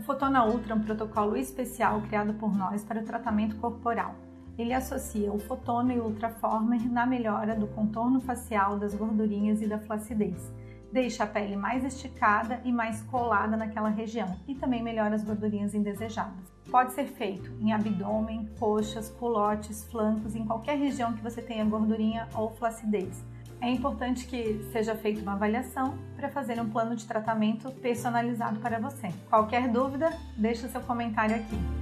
O Fotona Ultra é um protocolo especial criado por nós para o tratamento corporal. Ele associa o Fotona e o Ultraformer na melhora do contorno facial, das gordurinhas e da flacidez. Deixa a pele mais esticada e mais colada naquela região e também melhora as gordurinhas indesejadas. Pode ser feito em abdômen, coxas, culotes, flancos, em qualquer região que você tenha gordurinha ou flacidez. É importante que seja feita uma avaliação para fazer um plano de tratamento personalizado para você. Qualquer dúvida, deixe seu comentário aqui.